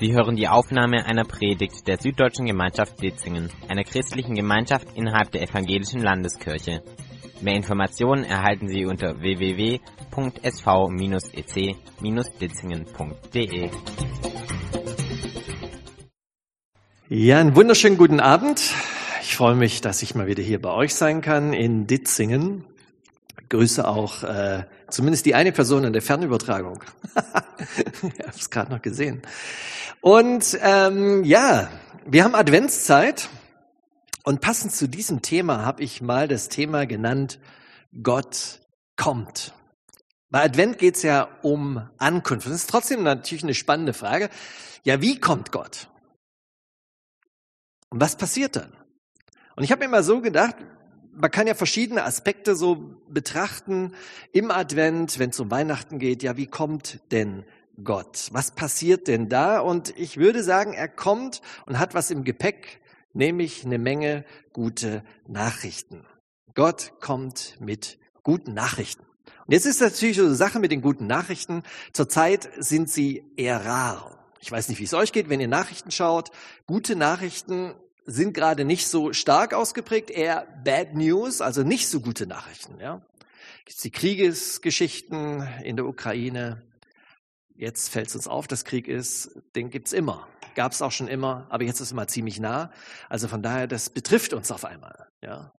Sie hören die Aufnahme einer Predigt der Süddeutschen Gemeinschaft Ditzingen, einer christlichen Gemeinschaft innerhalb der Evangelischen Landeskirche. Mehr Informationen erhalten Sie unter www.sv-ec-ditzingen.de. Ja, einen wunderschönen guten Abend. Ich freue mich, dass ich mal wieder hier bei euch sein kann in Ditzingen. Grüße auch äh, zumindest die eine Person in der Fernübertragung. ich habe es gerade noch gesehen. Und ähm, ja, wir haben Adventszeit und passend zu diesem Thema habe ich mal das Thema genannt, Gott kommt. Bei Advent geht es ja um Ankunft. Das ist trotzdem natürlich eine spannende Frage. Ja, wie kommt Gott? Und was passiert dann? Und ich habe mir mal so gedacht, man kann ja verschiedene Aspekte so betrachten im Advent, wenn es um Weihnachten geht. Ja, wie kommt denn Gott? Was passiert denn da? Und ich würde sagen, er kommt und hat was im Gepäck, nämlich eine Menge gute Nachrichten. Gott kommt mit guten Nachrichten. Und jetzt ist natürlich so eine Sache mit den guten Nachrichten. Zurzeit sind sie eher rar. Ich weiß nicht, wie es euch geht, wenn ihr Nachrichten schaut. Gute Nachrichten sind gerade nicht so stark ausgeprägt, eher Bad News, also nicht so gute Nachrichten. Ja. Gibt's die Kriegesgeschichten in der Ukraine, Jetzt fällt es uns auf, dass Krieg ist, den gibt's immer. Gab es auch schon immer, aber jetzt ist es mal ziemlich nah. Also von daher, das betrifft uns auf einmal. Ja.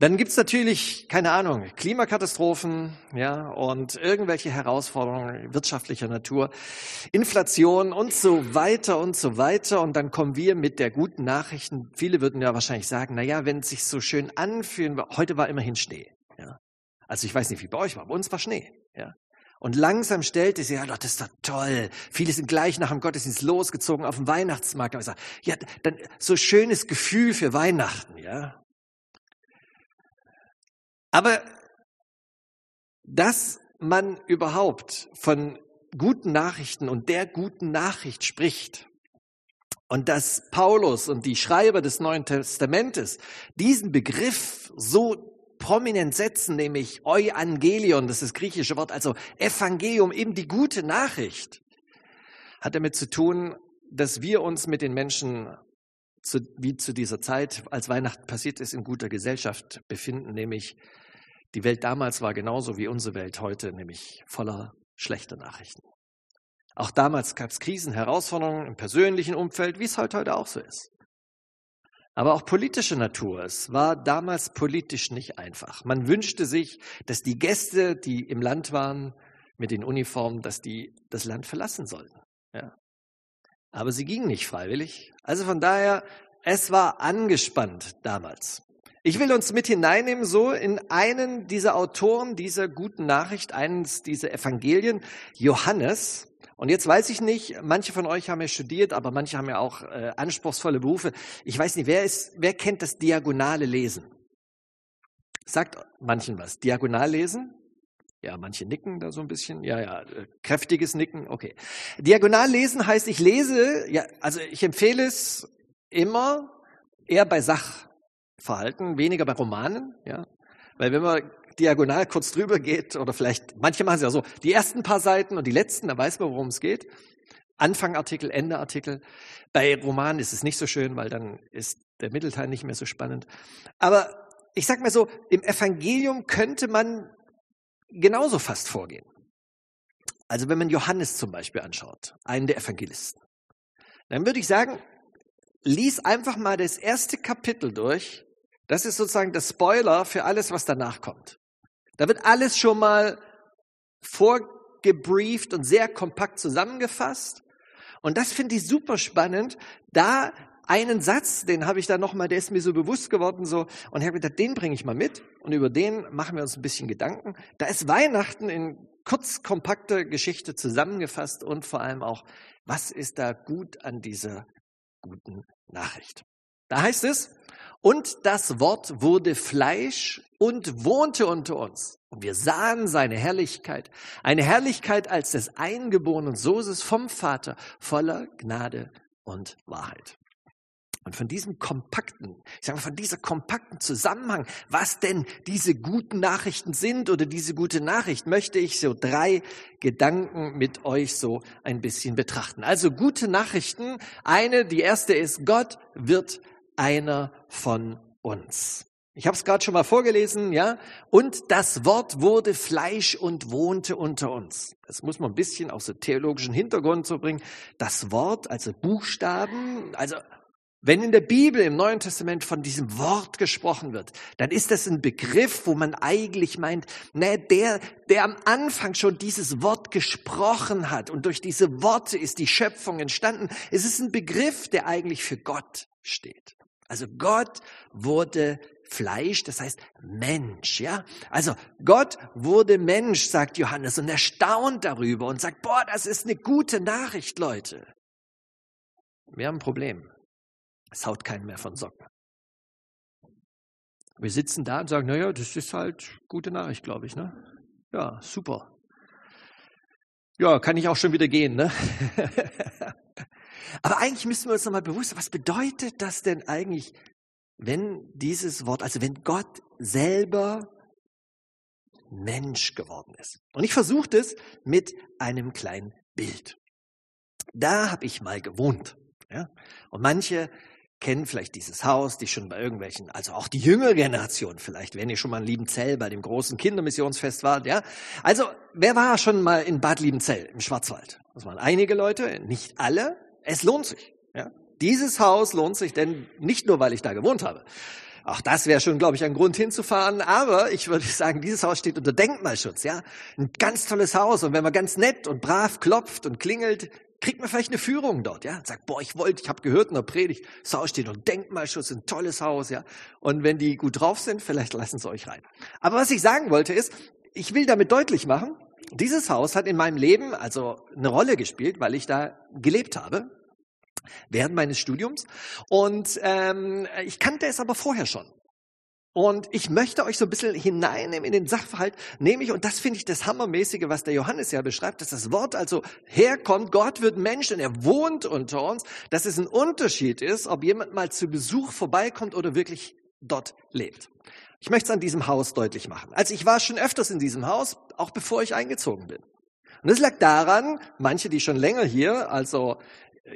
Dann gibt's natürlich, keine Ahnung, Klimakatastrophen ja, und irgendwelche Herausforderungen wirtschaftlicher Natur, Inflation und so weiter und so weiter. Und dann kommen wir mit der guten Nachrichten. Viele würden ja wahrscheinlich sagen, na ja, wenn es sich so schön anfühlen, heute war immerhin Schnee. Ja. Also ich weiß nicht, wie bei euch war, bei uns war Schnee. Ja. Und langsam stellte sie, ja, das ist doch toll. Viele sind gleich nach dem Gottesdienst losgezogen auf den Weihnachtsmarkt. Und ich sage, ja, dann so schönes Gefühl für Weihnachten, ja. Aber dass man überhaupt von guten Nachrichten und der guten Nachricht spricht und dass Paulus und die Schreiber des Neuen Testamentes diesen Begriff so prominent setzen, nämlich Euangelion, das ist das griechische Wort, also Evangelium, eben die gute Nachricht, hat damit zu tun, dass wir uns mit den Menschen, zu, wie zu dieser Zeit, als Weihnachten passiert ist, in guter Gesellschaft befinden, nämlich die Welt damals war genauso wie unsere Welt heute, nämlich voller schlechter Nachrichten. Auch damals gab es Krisen, Herausforderungen im persönlichen Umfeld, wie es heute, heute auch so ist aber auch politische Natur. Es war damals politisch nicht einfach. Man wünschte sich, dass die Gäste, die im Land waren, mit den Uniformen, dass die das Land verlassen sollten. Ja. Aber sie gingen nicht freiwillig. Also von daher, es war angespannt damals. Ich will uns mit hineinnehmen so in einen dieser Autoren dieser guten Nachricht, eines dieser Evangelien, Johannes. Und jetzt weiß ich nicht, manche von euch haben ja studiert, aber manche haben ja auch äh, anspruchsvolle Berufe. Ich weiß nicht, wer ist, wer kennt das diagonale Lesen? Sagt manchen was. Diagonal lesen? Ja, manche nicken da so ein bisschen. Ja, ja, äh, kräftiges Nicken. Okay. Diagonal lesen heißt, ich lese, ja, also ich empfehle es immer eher bei Sachverhalten, weniger bei Romanen, ja. Weil wenn man diagonal kurz drüber geht, oder vielleicht, manche machen es ja so, die ersten paar Seiten und die letzten, da weiß man, worum es geht. Anfang Artikel, Ende Artikel. Bei Romanen ist es nicht so schön, weil dann ist der Mittelteil nicht mehr so spannend. Aber ich sag mal so, im Evangelium könnte man genauso fast vorgehen. Also wenn man Johannes zum Beispiel anschaut, einen der Evangelisten, dann würde ich sagen, lies einfach mal das erste Kapitel durch. Das ist sozusagen der Spoiler für alles, was danach kommt. Da wird alles schon mal vorgebrieft und sehr kompakt zusammengefasst. Und das finde ich super spannend. Da einen Satz, den habe ich da nochmal, der ist mir so bewusst geworden, so, und ich habe gedacht, den bringe ich mal mit und über den machen wir uns ein bisschen Gedanken. Da ist Weihnachten in kurz kompakter Geschichte zusammengefasst und vor allem auch, was ist da gut an dieser guten Nachricht? Da heißt es, und das Wort wurde Fleisch und wohnte unter uns. Und wir sahen seine Herrlichkeit, eine Herrlichkeit als des eingeborenen Soßes vom Vater, voller Gnade und Wahrheit. Und von diesem kompakten, ich sage mal, von dieser kompakten Zusammenhang, was denn diese guten Nachrichten sind oder diese gute Nachricht, möchte ich so drei Gedanken mit euch so ein bisschen betrachten. Also gute Nachrichten. Eine, die erste ist, Gott wird einer von uns. Ich habe es gerade schon mal vorgelesen, ja. Und das Wort wurde Fleisch und wohnte unter uns. Das muss man ein bisschen aus dem theologischen Hintergrund so bringen. Das Wort, also Buchstaben, also wenn in der Bibel im Neuen Testament von diesem Wort gesprochen wird, dann ist das ein Begriff, wo man eigentlich meint, ne, der, der am Anfang schon dieses Wort gesprochen hat und durch diese Worte ist die Schöpfung entstanden. Es ist ein Begriff, der eigentlich für Gott steht. Also Gott wurde Fleisch, das heißt Mensch, ja? Also Gott wurde Mensch, sagt Johannes und erstaunt darüber und sagt, boah, das ist eine gute Nachricht, Leute. Wir haben ein Problem. Es haut keinen mehr von Socken. Wir sitzen da und sagen, naja, das ist halt gute Nachricht, glaube ich. Ne? Ja, super. Ja, kann ich auch schon wieder gehen. Ne? Aber eigentlich müssen wir uns nochmal bewusst was bedeutet das denn eigentlich, wenn dieses Wort, also wenn Gott selber Mensch geworden ist. Und ich versuche das mit einem kleinen Bild. Da habe ich mal gewohnt. Ja? Und manche kennen vielleicht dieses Haus, die schon bei irgendwelchen, also auch die jüngere Generation vielleicht, wenn ihr schon mal in Liebenzell bei dem großen Kindermissionsfest wart, ja. Also, wer war schon mal in Bad Liebenzell im Schwarzwald? Das waren einige Leute, nicht alle. Es lohnt sich, ja. Dieses Haus lohnt sich, denn nicht nur, weil ich da gewohnt habe. Auch das wäre schon, glaube ich, ein Grund hinzufahren. Aber ich würde sagen, dieses Haus steht unter Denkmalschutz. Ja, ein ganz tolles Haus. Und wenn man ganz nett und brav klopft und klingelt, kriegt man vielleicht eine Führung dort, ja, sagt, boah, ich wollte, ich habe gehört in der Predigt, das Haus steht und Denkmalschutz, ein tolles Haus, ja. Und wenn die gut drauf sind, vielleicht lassen sie euch rein. Aber was ich sagen wollte ist, ich will damit deutlich machen, dieses Haus hat in meinem Leben also eine Rolle gespielt, weil ich da gelebt habe während meines Studiums und ähm, ich kannte es aber vorher schon. Und ich möchte euch so ein bisschen hineinnehmen in den Sachverhalt, nämlich, und das finde ich das Hammermäßige, was der Johannes ja beschreibt, dass das Wort also herkommt, Gott wird Mensch und er wohnt unter uns, dass es ein Unterschied ist, ob jemand mal zu Besuch vorbeikommt oder wirklich dort lebt. Ich möchte es an diesem Haus deutlich machen. Also ich war schon öfters in diesem Haus, auch bevor ich eingezogen bin. Und das lag daran, manche, die schon länger hier, also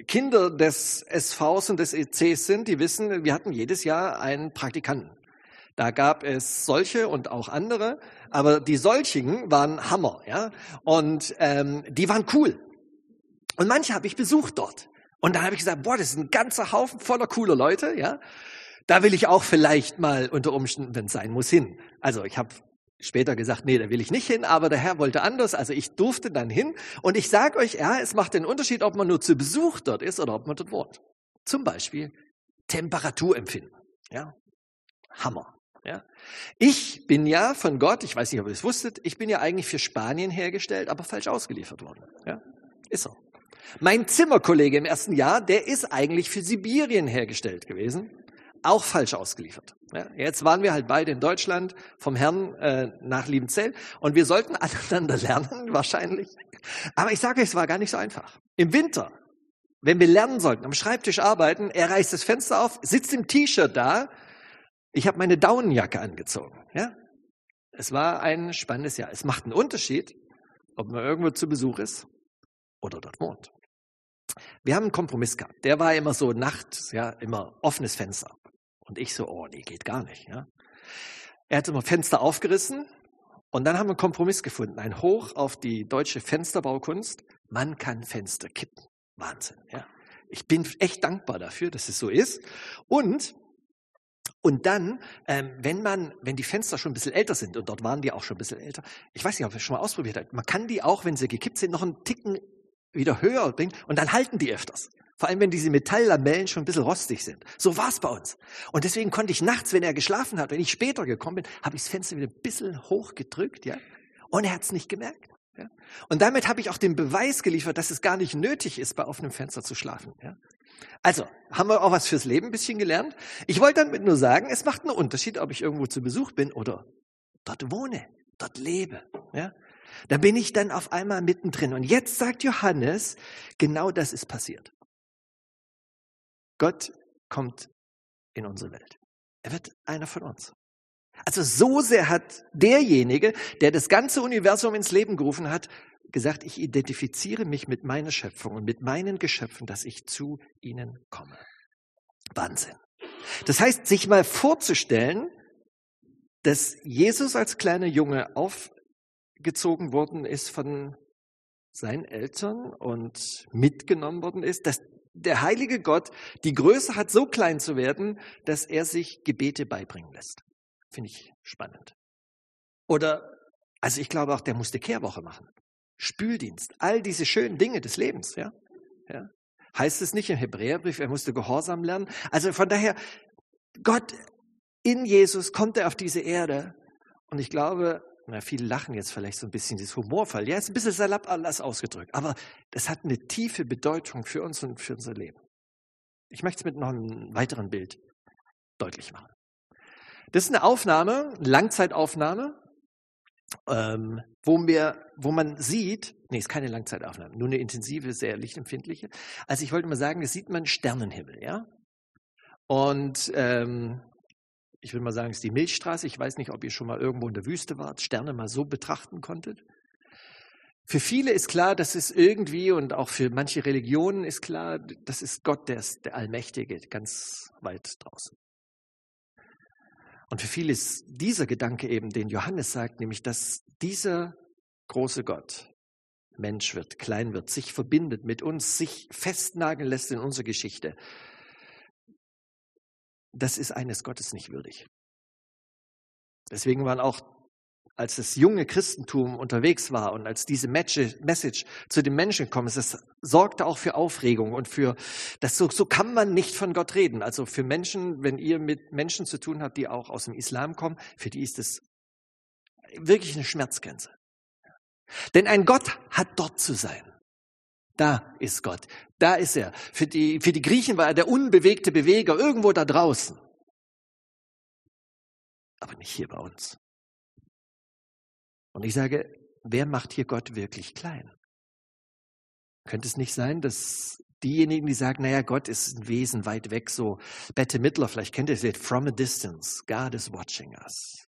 Kinder des SVs und des ECs sind, die wissen, wir hatten jedes Jahr einen Praktikanten. Da gab es solche und auch andere, aber die solchigen waren Hammer, ja. Und ähm, die waren cool. Und manche habe ich besucht dort. Und da habe ich gesagt, boah, das ist ein ganzer Haufen voller cooler Leute, ja. Da will ich auch vielleicht mal unter Umständen, wenn es sein muss, hin. Also ich habe später gesagt, nee, da will ich nicht hin, aber der Herr wollte anders, also ich durfte dann hin. Und ich sage euch, ja, es macht den Unterschied, ob man nur zu Besuch dort ist oder ob man dort wohnt. Zum Beispiel Temperaturempfinden. Ja, Hammer. Ja? Ich bin ja von Gott, ich weiß nicht, ob ihr es wusstet, ich bin ja eigentlich für Spanien hergestellt, aber falsch ausgeliefert worden. Ja? Ist so. Mein Zimmerkollege im ersten Jahr, der ist eigentlich für Sibirien hergestellt gewesen, auch falsch ausgeliefert. Ja? Jetzt waren wir halt beide in Deutschland vom Herrn äh, nach Liebenzell und wir sollten aneinander lernen, wahrscheinlich. Aber ich sage euch, es war gar nicht so einfach. Im Winter, wenn wir lernen sollten, am Schreibtisch arbeiten, er reißt das Fenster auf, sitzt im T-Shirt da ich habe meine Daunenjacke angezogen. Ja? Es war ein spannendes Jahr. Es macht einen Unterschied, ob man irgendwo zu Besuch ist oder dort wohnt. Wir haben einen Kompromiss gehabt. Der war immer so nachts, ja, immer offenes Fenster. Und ich so, oh nee, geht gar nicht. Ja. Er hat immer Fenster aufgerissen und dann haben wir einen Kompromiss gefunden. Ein Hoch auf die deutsche Fensterbaukunst. Man kann Fenster kippen. Wahnsinn. Ja. Ich bin echt dankbar dafür, dass es so ist. Und und dann, ähm, wenn man, wenn die Fenster schon ein bisschen älter sind, und dort waren die auch schon ein bisschen älter, ich weiß nicht, ob ihr schon mal ausprobiert habt, man kann die auch, wenn sie gekippt sind, noch einen Ticken wieder höher bringen und dann halten die öfters. Vor allem, wenn diese Metalllamellen schon ein bisschen rostig sind. So war es bei uns. Und deswegen konnte ich nachts, wenn er geschlafen hat, wenn ich später gekommen bin, habe ich das Fenster wieder ein bisschen hochgedrückt, ja. Und er hat es nicht gemerkt. Ja? Und damit habe ich auch den Beweis geliefert, dass es gar nicht nötig ist, bei offenem Fenster zu schlafen. Ja? Also, haben wir auch was fürs Leben ein bisschen gelernt? Ich wollte damit nur sagen, es macht einen Unterschied, ob ich irgendwo zu Besuch bin oder dort wohne, dort lebe. Ja? Da bin ich dann auf einmal mittendrin. Und jetzt sagt Johannes, genau das ist passiert. Gott kommt in unsere Welt. Er wird einer von uns. Also so sehr hat derjenige, der das ganze Universum ins Leben gerufen hat, gesagt, ich identifiziere mich mit meiner Schöpfung und mit meinen Geschöpfen, dass ich zu ihnen komme. Wahnsinn. Das heißt, sich mal vorzustellen, dass Jesus als kleiner Junge aufgezogen worden ist von seinen Eltern und mitgenommen worden ist, dass der heilige Gott die Größe hat, so klein zu werden, dass er sich Gebete beibringen lässt. Finde ich spannend. Oder, also ich glaube auch, der musste Kehrwoche machen. Spüldienst, all diese schönen Dinge des Lebens, ja. ja. Heißt es nicht im Hebräerbrief, er musste Gehorsam lernen? Also von daher, Gott in Jesus kommt er auf diese Erde und ich glaube, na, viele lachen jetzt vielleicht so ein bisschen dieses Humorfall. Ja, ist ein bisschen salopp alles ausgedrückt, aber das hat eine tiefe Bedeutung für uns und für unser Leben. Ich möchte es mit noch einem weiteren Bild deutlich machen. Das ist eine Aufnahme, Langzeitaufnahme, ähm, wo, mir, wo man sieht, nee, ist keine Langzeitaufnahme, nur eine intensive, sehr lichtempfindliche. Also ich wollte mal sagen, das sieht man Sternenhimmel, ja. Und ähm, ich will mal sagen, es ist die Milchstraße. Ich weiß nicht, ob ihr schon mal irgendwo in der Wüste wart, Sterne mal so betrachten konntet. Für viele ist klar, dass es irgendwie und auch für manche Religionen ist klar, das ist Gott, der ist der Allmächtige, ganz weit draußen. Und für viele ist dieser Gedanke eben, den Johannes sagt, nämlich, dass dieser große Gott Mensch wird, klein wird, sich verbindet mit uns, sich festnageln lässt in unsere Geschichte. Das ist eines Gottes nicht würdig. Deswegen waren auch als das junge Christentum unterwegs war und als diese Message zu den Menschen gekommen ist, das sorgte auch für Aufregung und für, das so, so kann man nicht von Gott reden. Also für Menschen, wenn ihr mit Menschen zu tun habt, die auch aus dem Islam kommen, für die ist es wirklich eine Schmerzgrenze. Denn ein Gott hat dort zu sein. Da ist Gott. Da ist er. Für die, für die Griechen war er der unbewegte Beweger irgendwo da draußen. Aber nicht hier bei uns. Und ich sage, wer macht hier Gott wirklich klein? Könnte es nicht sein, dass diejenigen, die sagen, naja, Gott ist ein Wesen weit weg, so Bette Mittler, vielleicht kennt ihr es, from a distance, God is watching us.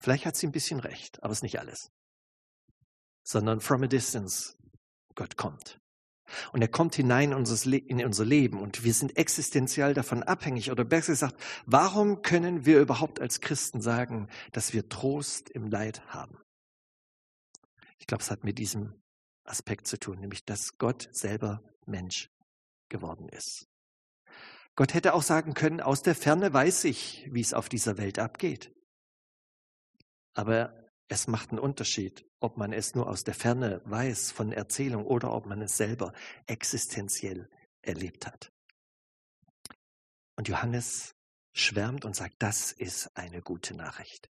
Vielleicht hat sie ein bisschen recht, aber es ist nicht alles. Sondern from a distance, Gott kommt. Und er kommt hinein in unser Leben und wir sind existenziell davon abhängig. Oder besser gesagt, warum können wir überhaupt als Christen sagen, dass wir Trost im Leid haben? Ich glaube, es hat mit diesem Aspekt zu tun, nämlich dass Gott selber Mensch geworden ist. Gott hätte auch sagen können, aus der Ferne weiß ich, wie es auf dieser Welt abgeht. Aber es macht einen Unterschied, ob man es nur aus der Ferne weiß von Erzählung oder ob man es selber existenziell erlebt hat. Und Johannes schwärmt und sagt, das ist eine gute Nachricht.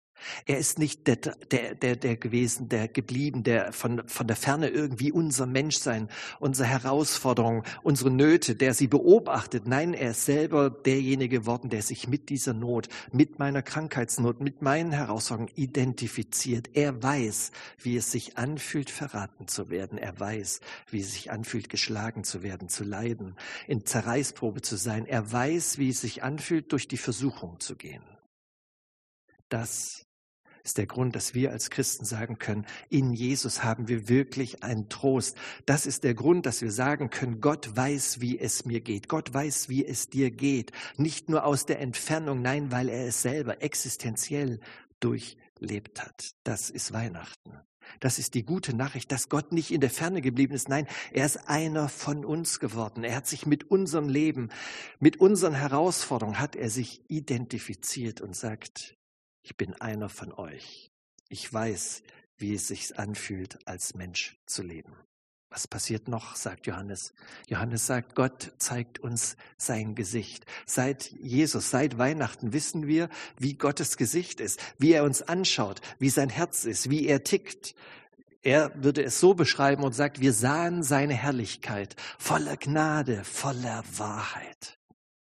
Er ist nicht der, der, der, der gewesen, der geblieben, der von, von der Ferne irgendwie unser Menschsein, unsere Herausforderungen, unsere Nöte, der sie beobachtet. Nein, er ist selber derjenige geworden, der sich mit dieser Not, mit meiner Krankheitsnot, mit meinen Herausforderungen identifiziert. Er weiß, wie es sich anfühlt, verraten zu werden. Er weiß, wie es sich anfühlt, geschlagen zu werden, zu leiden, in Zerreißprobe zu sein. Er weiß, wie es sich anfühlt, durch die Versuchung zu gehen. Das ist der Grund, dass wir als Christen sagen können, in Jesus haben wir wirklich einen Trost. Das ist der Grund, dass wir sagen können, Gott weiß, wie es mir geht. Gott weiß, wie es dir geht. Nicht nur aus der Entfernung, nein, weil er es selber existenziell durchlebt hat. Das ist Weihnachten. Das ist die gute Nachricht, dass Gott nicht in der Ferne geblieben ist. Nein, er ist einer von uns geworden. Er hat sich mit unserem Leben, mit unseren Herausforderungen, hat er sich identifiziert und sagt, ich bin einer von euch. Ich weiß, wie es sich anfühlt, als Mensch zu leben. Was passiert noch, sagt Johannes. Johannes sagt, Gott zeigt uns sein Gesicht. Seit Jesus, seit Weihnachten wissen wir, wie Gottes Gesicht ist, wie er uns anschaut, wie sein Herz ist, wie er tickt. Er würde es so beschreiben und sagt, wir sahen seine Herrlichkeit voller Gnade, voller Wahrheit.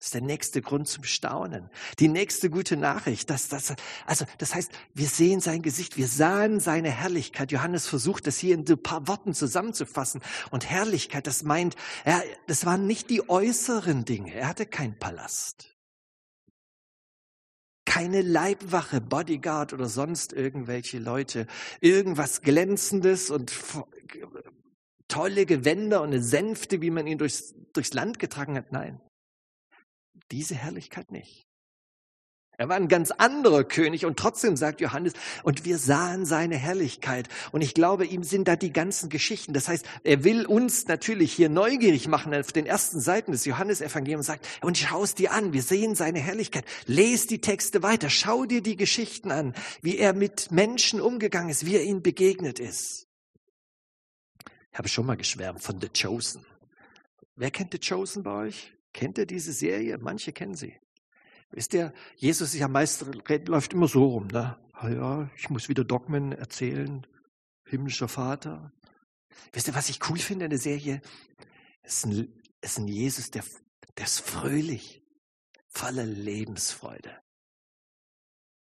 Das ist der nächste Grund zum Staunen. Die nächste gute Nachricht. Dass, dass, also, das heißt, wir sehen sein Gesicht, wir sahen seine Herrlichkeit. Johannes versucht, das hier in ein paar Worten zusammenzufassen. Und Herrlichkeit, das meint, er, das waren nicht die äußeren Dinge. Er hatte keinen Palast. Keine Leibwache, Bodyguard oder sonst irgendwelche Leute. Irgendwas Glänzendes und tolle Gewänder und eine Sänfte, wie man ihn durchs, durchs Land getragen hat. Nein diese Herrlichkeit nicht. Er war ein ganz anderer König und trotzdem sagt Johannes, und wir sahen seine Herrlichkeit. Und ich glaube, ihm sind da die ganzen Geschichten. Das heißt, er will uns natürlich hier neugierig machen auf den ersten Seiten des Johannesevangeliums und sagt, und schau es dir an, wir sehen seine Herrlichkeit. Les die Texte weiter, schau dir die Geschichten an, wie er mit Menschen umgegangen ist, wie er ihnen begegnet ist. Ich habe schon mal geschwärmt von The Chosen. Wer kennt The Chosen bei euch? Kennt ihr diese Serie? Manche kennen sie. Wisst ihr, Jesus ist ja meist, läuft immer so rum. Ne? Ah ja, ich muss wieder Dogmen erzählen. Himmlischer Vater. Wisst ihr, was ich cool finde in der Serie? Es ist ein, es ist ein Jesus, der, der ist fröhlich, voller Lebensfreude.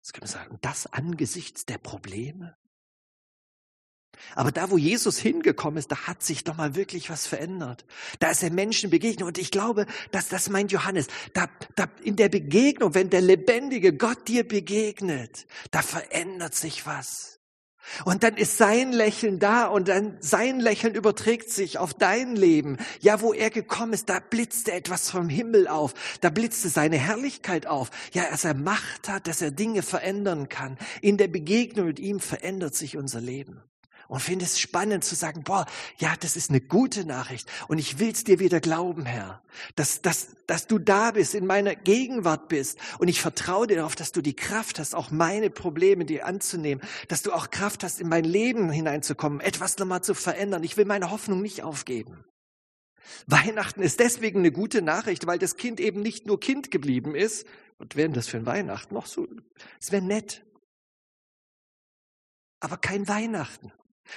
Das können wir sagen. Das angesichts der Probleme, aber da, wo Jesus hingekommen ist, da hat sich doch mal wirklich was verändert. Da ist er Menschen begegnet. Und ich glaube, dass das meint Johannes. Da, da in der Begegnung, wenn der lebendige Gott dir begegnet, da verändert sich was. Und dann ist sein Lächeln da und dann sein Lächeln überträgt sich auf dein Leben. Ja, wo er gekommen ist, da blitzte etwas vom Himmel auf. Da blitzte seine Herrlichkeit auf. Ja, dass er Macht hat, dass er Dinge verändern kann. In der Begegnung mit ihm verändert sich unser Leben und finde es spannend zu sagen, boah, ja, das ist eine gute Nachricht und ich will's dir wieder glauben, Herr, dass, dass, dass du da bist, in meiner Gegenwart bist und ich vertraue dir darauf, dass du die Kraft hast, auch meine Probleme dir anzunehmen, dass du auch Kraft hast, in mein Leben hineinzukommen, etwas nochmal zu verändern. Ich will meine Hoffnung nicht aufgeben. Weihnachten ist deswegen eine gute Nachricht, weil das Kind eben nicht nur Kind geblieben ist. Und wären das für ein Weihnachten noch so? Es wäre nett. Aber kein Weihnachten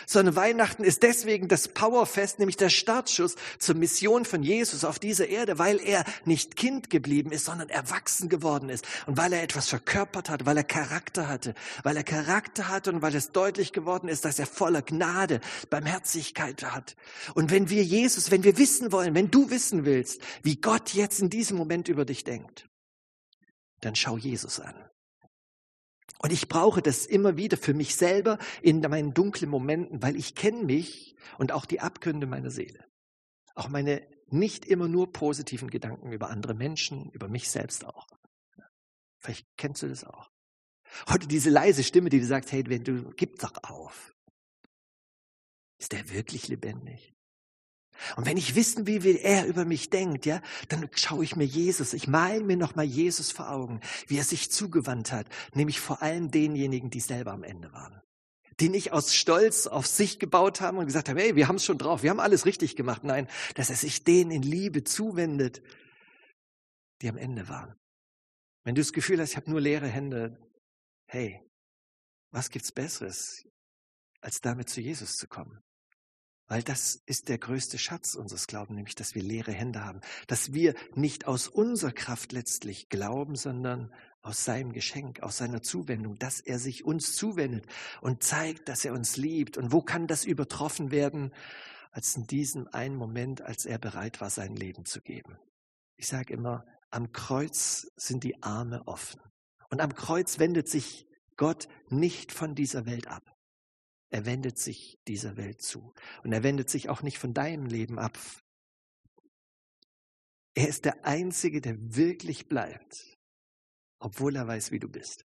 sondern Weihnachten ist deswegen das Powerfest, nämlich der Startschuss zur Mission von Jesus auf dieser Erde, weil er nicht Kind geblieben ist, sondern erwachsen geworden ist und weil er etwas verkörpert hat, weil er Charakter hatte, weil er Charakter hat und weil es deutlich geworden ist, dass er voller Gnade, Barmherzigkeit hat. Und wenn wir Jesus, wenn wir wissen wollen, wenn du wissen willst, wie Gott jetzt in diesem Moment über dich denkt, dann schau Jesus an. Und ich brauche das immer wieder für mich selber in meinen dunklen Momenten, weil ich kenne mich und auch die Abgründe meiner Seele. Auch meine nicht immer nur positiven Gedanken über andere Menschen, über mich selbst auch. Vielleicht kennst du das auch. Heute diese leise Stimme, die dir sagt, hey, wenn du, gib doch auf. Ist der wirklich lebendig? Und wenn ich wissen will, wie er über mich denkt, ja, dann schaue ich mir Jesus, ich male mir nochmal Jesus vor Augen, wie er sich zugewandt hat, nämlich vor allem denjenigen, die selber am Ende waren. Die nicht aus Stolz auf sich gebaut haben und gesagt haben, hey, wir haben es schon drauf, wir haben alles richtig gemacht. Nein, dass er sich denen in Liebe zuwendet, die am Ende waren. Wenn du das Gefühl hast, ich habe nur leere Hände, hey, was gibt's Besseres, als damit zu Jesus zu kommen? Weil das ist der größte Schatz unseres Glaubens, nämlich dass wir leere Hände haben. Dass wir nicht aus unserer Kraft letztlich glauben, sondern aus seinem Geschenk, aus seiner Zuwendung, dass er sich uns zuwendet und zeigt, dass er uns liebt. Und wo kann das übertroffen werden, als in diesem einen Moment, als er bereit war, sein Leben zu geben? Ich sage immer, am Kreuz sind die Arme offen. Und am Kreuz wendet sich Gott nicht von dieser Welt ab. Er wendet sich dieser Welt zu. Und er wendet sich auch nicht von deinem Leben ab. Er ist der Einzige, der wirklich bleibt, obwohl er weiß, wie du bist.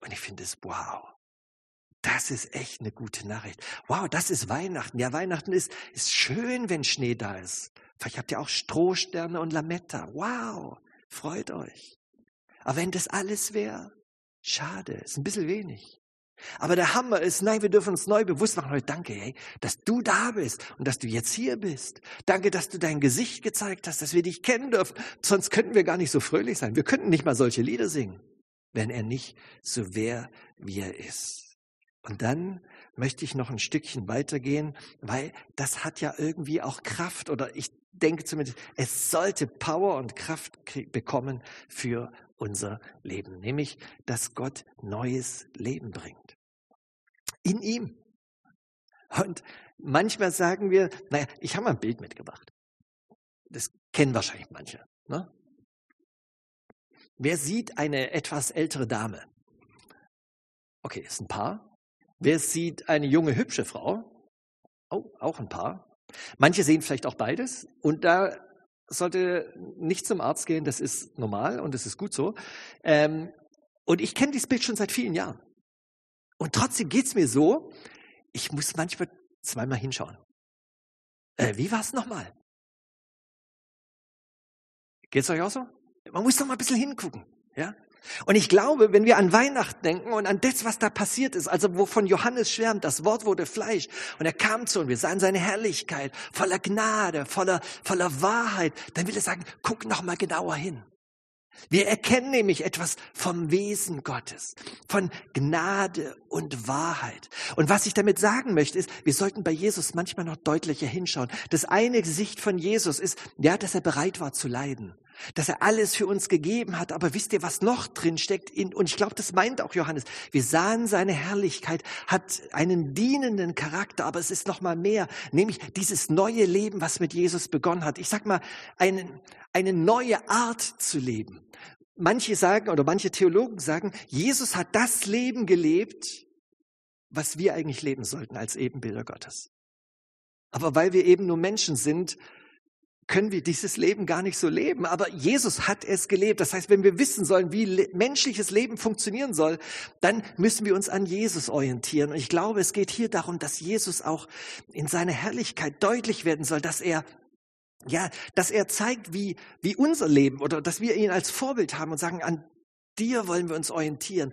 Und ich finde es, wow, das ist echt eine gute Nachricht. Wow, das ist Weihnachten. Ja, Weihnachten ist, ist schön, wenn Schnee da ist. Vielleicht habt ihr auch Strohsterne und Lametta. Wow, freut euch. Aber wenn das alles wäre, schade, ist ein bisschen wenig. Aber der Hammer ist, nein, wir dürfen uns neu bewusst machen heute, danke, hey, dass du da bist und dass du jetzt hier bist. Danke, dass du dein Gesicht gezeigt hast, dass wir dich kennen dürfen. Sonst könnten wir gar nicht so fröhlich sein. Wir könnten nicht mal solche Lieder singen, wenn er nicht so wäre, wie er ist. Und dann möchte ich noch ein Stückchen weitergehen, weil das hat ja irgendwie auch Kraft oder ich denke zumindest, es sollte Power und Kraft bekommen für unser Leben, nämlich, dass Gott neues Leben bringt. In ihm. Und manchmal sagen wir, naja, ich habe mal ein Bild mitgebracht. Das kennen wahrscheinlich manche. Ne? Wer sieht eine etwas ältere Dame? Okay, ist ein Paar. Wer sieht eine junge, hübsche Frau? Oh, auch ein Paar. Manche sehen vielleicht auch beides. Und da sollte nicht zum Arzt gehen, das ist normal und das ist gut so. Ähm, und ich kenne dieses Bild schon seit vielen Jahren. Und trotzdem geht's mir so, ich muss manchmal zweimal hinschauen. Äh, wie war es nochmal? Geht's euch auch so? Man muss doch mal ein bisschen hingucken. Ja? Und ich glaube, wenn wir an Weihnachten denken und an das, was da passiert ist, also wovon Johannes schwärmt, das Wort wurde Fleisch und er kam zu uns, wir sahen seine Herrlichkeit, voller Gnade, voller, voller Wahrheit, dann will er sagen, guck noch mal genauer hin. Wir erkennen nämlich etwas vom Wesen Gottes, von Gnade und Wahrheit. Und was ich damit sagen möchte, ist, wir sollten bei Jesus manchmal noch deutlicher hinschauen. Das eine Gesicht von Jesus ist, ja, dass er bereit war zu leiden dass er alles für uns gegeben hat. Aber wisst ihr, was noch drin steckt? Und ich glaube, das meint auch Johannes. Wir sahen seine Herrlichkeit, hat einen dienenden Charakter, aber es ist noch mal mehr, nämlich dieses neue Leben, was mit Jesus begonnen hat. Ich sag mal, eine, eine neue Art zu leben. Manche sagen oder manche Theologen sagen, Jesus hat das Leben gelebt, was wir eigentlich leben sollten als Ebenbilder Gottes. Aber weil wir eben nur Menschen sind, können wir dieses Leben gar nicht so leben. Aber Jesus hat es gelebt. Das heißt, wenn wir wissen sollen, wie menschliches Leben funktionieren soll, dann müssen wir uns an Jesus orientieren. Und ich glaube, es geht hier darum, dass Jesus auch in seiner Herrlichkeit deutlich werden soll, dass er ja, dass er zeigt, wie, wie unser Leben oder dass wir ihn als Vorbild haben und sagen, an dir wollen wir uns orientieren.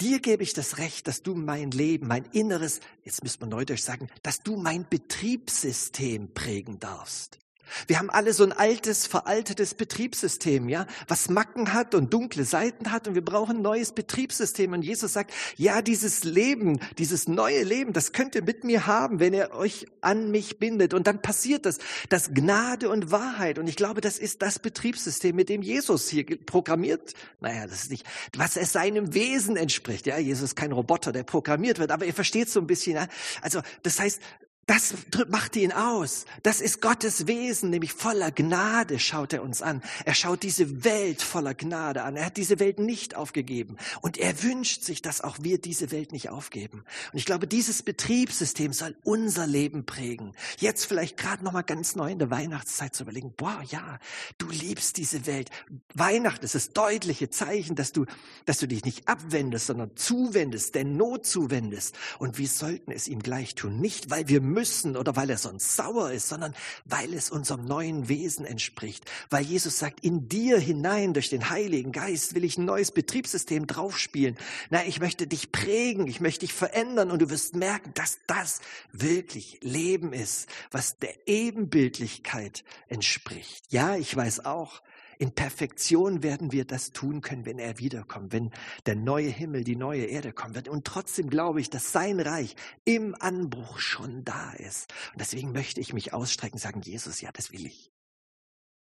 Dir gebe ich das Recht, dass du mein Leben, mein Inneres, jetzt müsste man neudeutsch sagen, dass du mein Betriebssystem prägen darfst. Wir haben alle so ein altes, veraltetes Betriebssystem, ja, was Macken hat und dunkle Seiten hat und wir brauchen ein neues Betriebssystem. Und Jesus sagt, ja, dieses Leben, dieses neue Leben, das könnt ihr mit mir haben, wenn ihr euch an mich bindet. Und dann passiert das, das Gnade und Wahrheit. Und ich glaube, das ist das Betriebssystem, mit dem Jesus hier programmiert. Naja, das ist nicht, was es seinem Wesen entspricht. Ja, Jesus ist kein Roboter, der programmiert wird, aber ihr versteht so ein bisschen. Ja? Also, das heißt, das macht ihn aus. Das ist Gottes Wesen, nämlich voller Gnade schaut er uns an. Er schaut diese Welt voller Gnade an. Er hat diese Welt nicht aufgegeben. Und er wünscht sich, dass auch wir diese Welt nicht aufgeben. Und ich glaube, dieses Betriebssystem soll unser Leben prägen. Jetzt vielleicht gerade nochmal ganz neu in der Weihnachtszeit zu überlegen, boah, ja, du liebst diese Welt. Weihnachten ist das deutliche Zeichen, dass du, dass du dich nicht abwendest, sondern zuwendest, der Not zuwendest. Und wir sollten es ihm gleich tun. Nicht, weil wir müssen, oder weil er sonst sauer ist, sondern weil es unserem neuen Wesen entspricht. Weil Jesus sagt, in dir hinein durch den Heiligen Geist will ich ein neues Betriebssystem draufspielen. Na, ich möchte dich prägen, ich möchte dich verändern und du wirst merken, dass das wirklich Leben ist, was der Ebenbildlichkeit entspricht. Ja, ich weiß auch, in Perfektion werden wir das tun können, wenn er wiederkommt, wenn der neue Himmel, die neue Erde kommen wird. Und trotzdem glaube ich, dass sein Reich im Anbruch schon da ist. Und deswegen möchte ich mich ausstrecken und sagen, Jesus, ja, das will ich.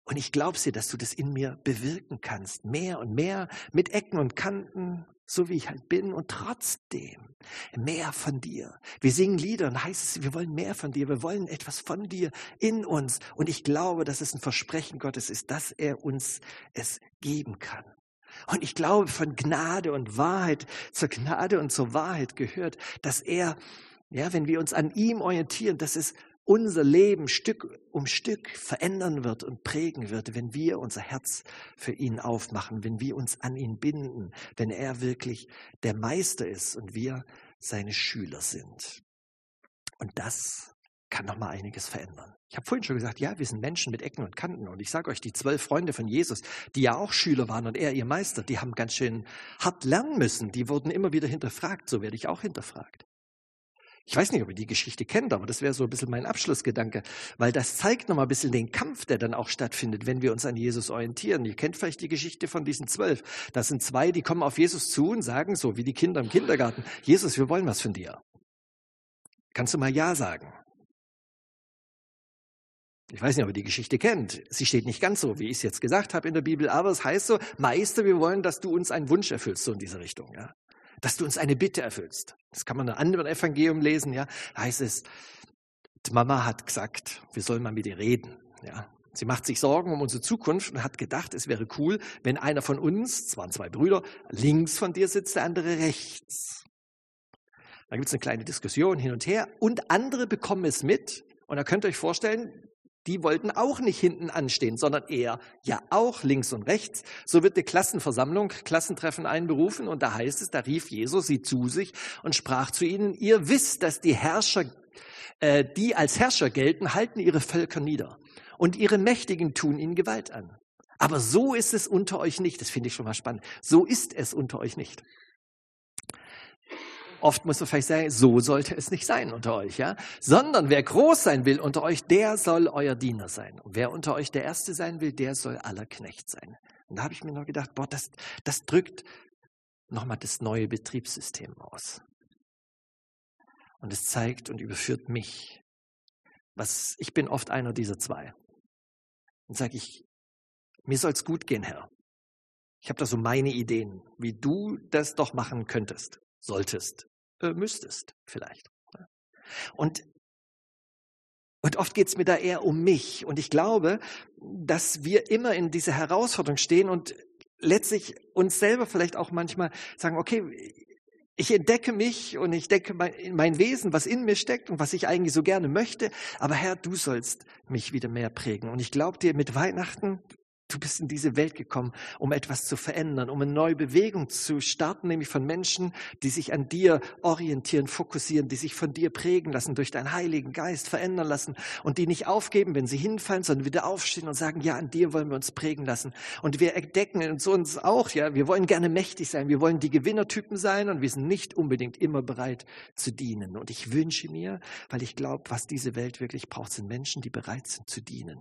Und ich glaube dir, dass du das in mir bewirken kannst. Mehr und mehr mit Ecken und Kanten, so wie ich halt bin und trotzdem mehr von dir. Wir singen Lieder und heißt es, wir wollen mehr von dir, wir wollen etwas von dir in uns und ich glaube, dass es ein Versprechen Gottes ist, dass er uns es geben kann. Und ich glaube, von Gnade und Wahrheit zur Gnade und zur Wahrheit gehört, dass er, ja, wenn wir uns an ihm orientieren, dass es unser Leben Stück um Stück verändern wird und prägen wird, wenn wir unser Herz für ihn aufmachen, wenn wir uns an ihn binden, wenn er wirklich der Meister ist und wir seine Schüler sind. Und das kann noch mal einiges verändern. Ich habe vorhin schon gesagt, ja, wir sind Menschen mit Ecken und Kanten. Und ich sage euch, die zwölf Freunde von Jesus, die ja auch Schüler waren und er ihr Meister, die haben ganz schön hart lernen müssen. Die wurden immer wieder hinterfragt. So werde ich auch hinterfragt. Ich weiß nicht, ob ihr die Geschichte kennt, aber das wäre so ein bisschen mein Abschlussgedanke, weil das zeigt nochmal ein bisschen den Kampf, der dann auch stattfindet, wenn wir uns an Jesus orientieren. Ihr kennt vielleicht die Geschichte von diesen zwölf. Das sind zwei, die kommen auf Jesus zu und sagen so, wie die Kinder im Kindergarten, Jesus, wir wollen was von dir. Kannst du mal Ja sagen? Ich weiß nicht, ob ihr die Geschichte kennt. Sie steht nicht ganz so, wie ich es jetzt gesagt habe in der Bibel, aber es heißt so, Meister, wir wollen, dass du uns einen Wunsch erfüllst, so in diese Richtung, ja. Dass du uns eine Bitte erfüllst. Das kann man in einem anderen Evangelium lesen, ja. Da heißt es, die Mama hat gesagt, wir sollen mal mit ihr reden, ja. Sie macht sich Sorgen um unsere Zukunft und hat gedacht, es wäre cool, wenn einer von uns, es waren zwei Brüder, links von dir sitzt, der andere rechts. Da gibt es eine kleine Diskussion hin und her und andere bekommen es mit. Und da könnt ihr euch vorstellen, die wollten auch nicht hinten anstehen, sondern eher ja auch links und rechts. So wird die Klassenversammlung, Klassentreffen einberufen und da heißt es, da rief Jesus sie zu sich und sprach zu ihnen, ihr wisst, dass die Herrscher, äh, die als Herrscher gelten, halten ihre Völker nieder und ihre Mächtigen tun ihnen Gewalt an. Aber so ist es unter euch nicht. Das finde ich schon mal spannend. So ist es unter euch nicht. Oft muss man vielleicht sagen, so sollte es nicht sein unter euch, ja. Sondern wer groß sein will unter euch, der soll euer Diener sein. Und wer unter euch der Erste sein will, der soll aller Knecht sein. Und da habe ich mir noch gedacht, boah, das, das drückt nochmal das neue Betriebssystem aus. Und es zeigt und überführt mich. Was, ich bin oft einer dieser zwei. Und sage ich, mir soll's gut gehen, Herr. Ich habe da so meine Ideen, wie du das doch machen könntest, solltest äh, müsstest vielleicht. Und, und oft geht es mir da eher um mich. Und ich glaube, dass wir immer in dieser Herausforderung stehen und letztlich uns selber vielleicht auch manchmal sagen, okay, ich entdecke mich und ich decke mein, mein, Wesen, was in mir steckt und was ich eigentlich so gerne möchte. Aber Herr, du sollst mich wieder mehr prägen. Und ich glaube dir, mit Weihnachten Du bist in diese Welt gekommen, um etwas zu verändern, um eine neue Bewegung zu starten, nämlich von Menschen, die sich an dir orientieren, fokussieren, die sich von dir prägen lassen, durch deinen Heiligen Geist verändern lassen und die nicht aufgeben, wenn sie hinfallen, sondern wieder aufstehen und sagen, ja, an dir wollen wir uns prägen lassen. Und wir entdecken in uns auch, ja, wir wollen gerne mächtig sein, wir wollen die Gewinnertypen sein und wir sind nicht unbedingt immer bereit zu dienen. Und ich wünsche mir, weil ich glaube, was diese Welt wirklich braucht, sind Menschen, die bereit sind zu dienen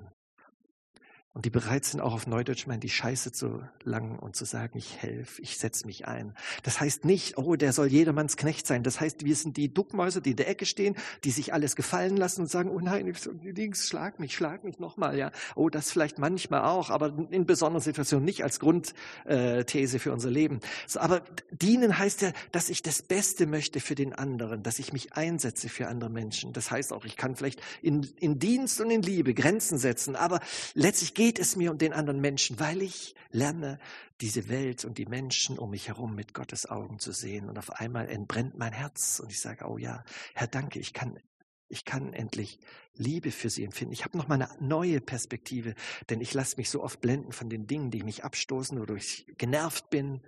und die bereit sind, auch auf Neudeutsch mal die Scheiße zu langen und zu sagen, ich helfe, ich setze mich ein. Das heißt nicht, oh, der soll jedermanns Knecht sein. Das heißt, wir sind die Duckmäuse, die in der Ecke stehen, die sich alles gefallen lassen und sagen, oh nein, links, schlag mich, schlag mich nochmal. Ja. Oh, das vielleicht manchmal auch, aber in besonderen Situationen nicht als Grundthese für unser Leben. Aber dienen heißt ja, dass ich das Beste möchte für den anderen, dass ich mich einsetze für andere Menschen. Das heißt auch, ich kann vielleicht in, in Dienst und in Liebe Grenzen setzen, aber letztlich geht es mir um den anderen Menschen, weil ich lerne, diese Welt und die Menschen um mich herum mit Gottes Augen zu sehen. Und auf einmal entbrennt mein Herz und ich sage, oh ja, Herr, danke, ich kann, ich kann endlich Liebe für sie empfinden. Ich habe noch mal eine neue Perspektive, denn ich lasse mich so oft blenden von den Dingen, die mich abstoßen, wodurch ich genervt bin.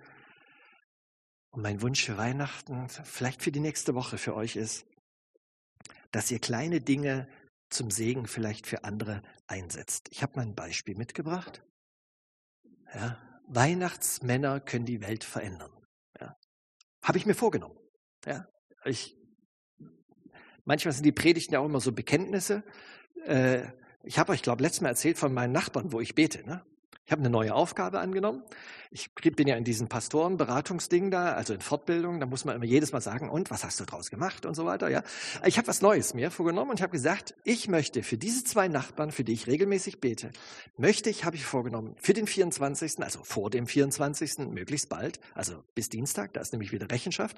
Und mein Wunsch für Weihnachten, vielleicht für die nächste Woche für euch ist, dass ihr kleine Dinge zum Segen vielleicht für andere einsetzt. Ich habe mal ein Beispiel mitgebracht. Ja, Weihnachtsmänner können die Welt verändern. Ja, habe ich mir vorgenommen. Ja, ich, manchmal sind die Predigten ja auch immer so Bekenntnisse. Äh, ich habe euch, glaube letztes Mal erzählt von meinen Nachbarn, wo ich bete. Ne? Ich habe eine neue Aufgabe angenommen. Ich bin ja in diesem Pastorenberatungsding da, also in Fortbildung. Da muss man immer jedes Mal sagen, und was hast du draus gemacht und so weiter. Ja, ich habe was Neues mir vorgenommen und ich habe gesagt, ich möchte für diese zwei Nachbarn, für die ich regelmäßig bete, möchte ich, habe ich vorgenommen, für den 24., also vor dem 24., möglichst bald, also bis Dienstag, da ist nämlich wieder Rechenschaft.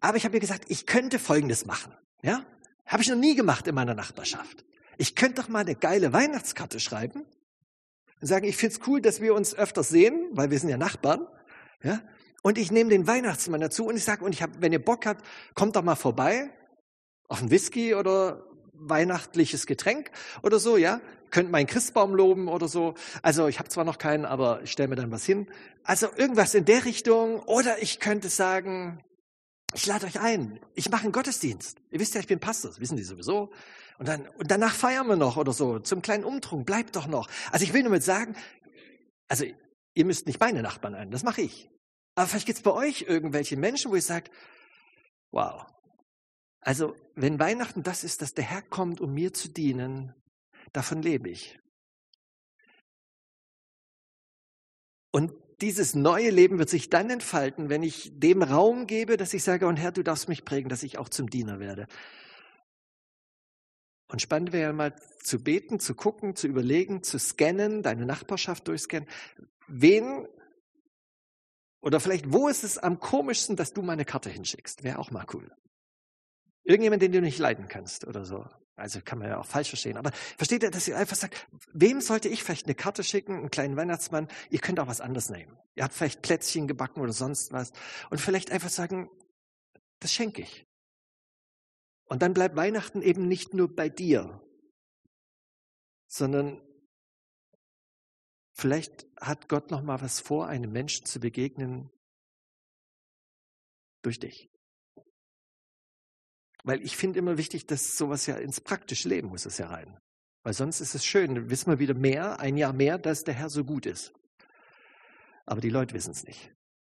Aber ich habe mir gesagt, ich könnte Folgendes machen. Ja, habe ich noch nie gemacht in meiner Nachbarschaft. Ich könnte doch mal eine geile Weihnachtskarte schreiben und sagen, ich finde es cool, dass wir uns öfters sehen, weil wir sind ja Nachbarn. Ja? Und ich nehme den Weihnachtsmann dazu und ich sage, und ich hab, wenn ihr Bock habt, kommt doch mal vorbei auf ein Whisky oder weihnachtliches Getränk oder so, ja. Könnt meinen Christbaum loben oder so. Also ich habe zwar noch keinen, aber ich stelle mir dann was hin. Also irgendwas in der Richtung. Oder ich könnte sagen, ich lade euch ein. Ich mache einen Gottesdienst. Ihr wisst ja, ich bin Pastor, das wissen die sowieso. Und, dann, und danach feiern wir noch oder so, zum kleinen Umtrunk, bleibt doch noch. Also ich will nur mit sagen, also ihr müsst nicht meine Nachbarn ein, das mache ich. Aber vielleicht gibt es bei euch irgendwelche Menschen, wo ihr sagt, wow, also wenn Weihnachten das ist, dass der Herr kommt, um mir zu dienen, davon lebe ich. Und dieses neue Leben wird sich dann entfalten, wenn ich dem Raum gebe, dass ich sage, und Herr, du darfst mich prägen, dass ich auch zum Diener werde. Und spannend wäre mal zu beten, zu gucken, zu überlegen, zu scannen, deine Nachbarschaft durchscannen. Wen oder vielleicht wo ist es am komischsten, dass du meine Karte hinschickst? Wäre auch mal cool. Irgendjemand, den du nicht leiden kannst oder so. Also kann man ja auch falsch verstehen. Aber versteht ihr, dass ihr einfach sagt, wem sollte ich vielleicht eine Karte schicken, einen kleinen Weihnachtsmann? Ihr könnt auch was anderes nehmen. Ihr habt vielleicht Plätzchen gebacken oder sonst was. Und vielleicht einfach sagen, das schenke ich. Und dann bleibt Weihnachten eben nicht nur bei dir, sondern vielleicht hat Gott noch mal was vor, einem Menschen zu begegnen durch dich. Weil ich finde immer wichtig, dass sowas ja ins praktische Leben muss es ja rein. Weil sonst ist es schön, dann wissen wir wieder mehr, ein Jahr mehr, dass der Herr so gut ist. Aber die Leute wissen es nicht.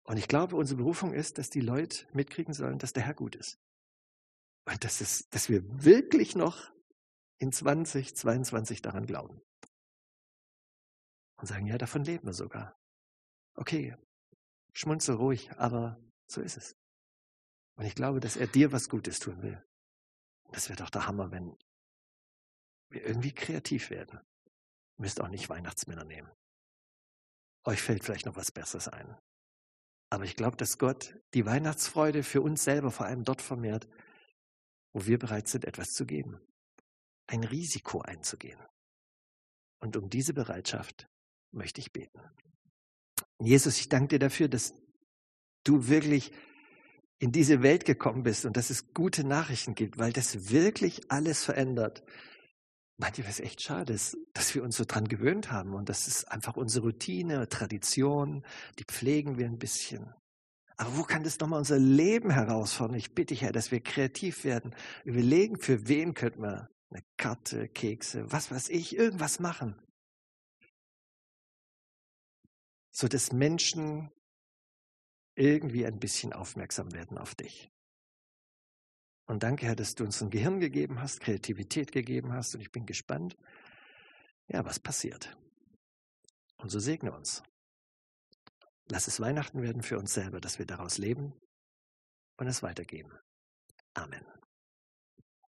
Und ich glaube, unsere Berufung ist, dass die Leute mitkriegen sollen, dass der Herr gut ist. Und das ist, dass wir wirklich noch in 2022 daran glauben. Und sagen, ja, davon leben wir sogar. Okay, schmunzel ruhig, aber so ist es. Und ich glaube, dass er dir was Gutes tun will. Das wäre doch der Hammer, wenn wir irgendwie kreativ werden. Ihr müsst auch nicht Weihnachtsmänner nehmen. Euch fällt vielleicht noch was Besseres ein. Aber ich glaube, dass Gott die Weihnachtsfreude für uns selber vor allem dort vermehrt, wo wir bereit sind, etwas zu geben, ein Risiko einzugehen. Und um diese Bereitschaft möchte ich beten. Jesus, ich danke dir dafür, dass du wirklich in diese Welt gekommen bist und dass es gute Nachrichten gibt, weil das wirklich alles verändert. Manchmal ist es echt schade, dass wir uns so dran gewöhnt haben und das ist einfach unsere Routine, Tradition, die pflegen wir ein bisschen. Aber wo kann das nochmal unser Leben herausfordern? Ich bitte dich, Herr, dass wir kreativ werden. Überlegen, für wen könnten wir eine Karte, Kekse, was weiß ich, irgendwas machen. So dass Menschen irgendwie ein bisschen aufmerksam werden auf dich. Und danke, Herr, dass du uns ein Gehirn gegeben hast, Kreativität gegeben hast. Und ich bin gespannt, ja, was passiert. Und so segne uns. Lass es Weihnachten werden für uns selber, dass wir daraus leben und es weitergeben. Amen.